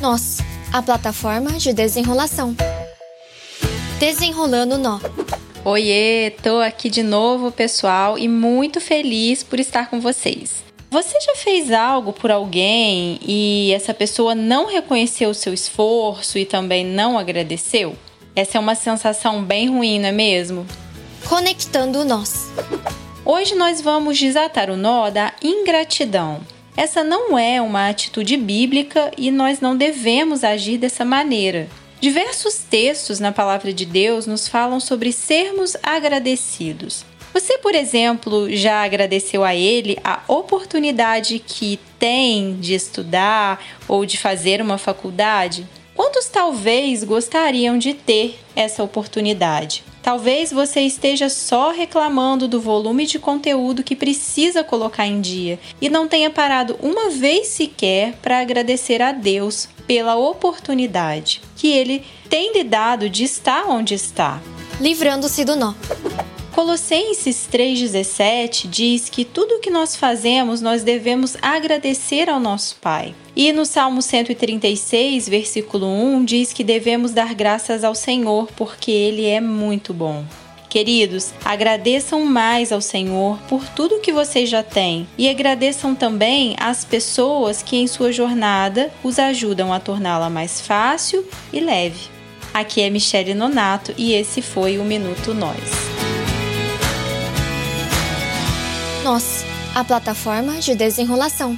Nós, a plataforma de desenrolação. Desenrolando nó. Oiê, tô aqui de novo, pessoal, e muito feliz por estar com vocês. Você já fez algo por alguém e essa pessoa não reconheceu o seu esforço e também não agradeceu? Essa é uma sensação bem ruim, não é mesmo? Conectando nós. Hoje nós vamos desatar o nó da ingratidão. Essa não é uma atitude bíblica e nós não devemos agir dessa maneira. Diversos textos na palavra de Deus nos falam sobre sermos agradecidos. Você, por exemplo, já agradeceu a Ele a oportunidade que tem de estudar ou de fazer uma faculdade? Quantos talvez gostariam de ter essa oportunidade? Talvez você esteja só reclamando do volume de conteúdo que precisa colocar em dia e não tenha parado uma vez sequer para agradecer a Deus pela oportunidade que Ele tem lhe dado de estar onde está. Livrando-se do nó. Colossenses 3,17 diz que tudo o que nós fazemos nós devemos agradecer ao nosso Pai. E no Salmo 136, versículo 1, diz que devemos dar graças ao Senhor porque Ele é muito bom. Queridos, agradeçam mais ao Senhor por tudo que vocês já têm e agradeçam também às pessoas que em sua jornada os ajudam a torná-la mais fácil e leve. Aqui é Michele Nonato e esse foi o Minuto Nós. Nós, a plataforma de desenrolação.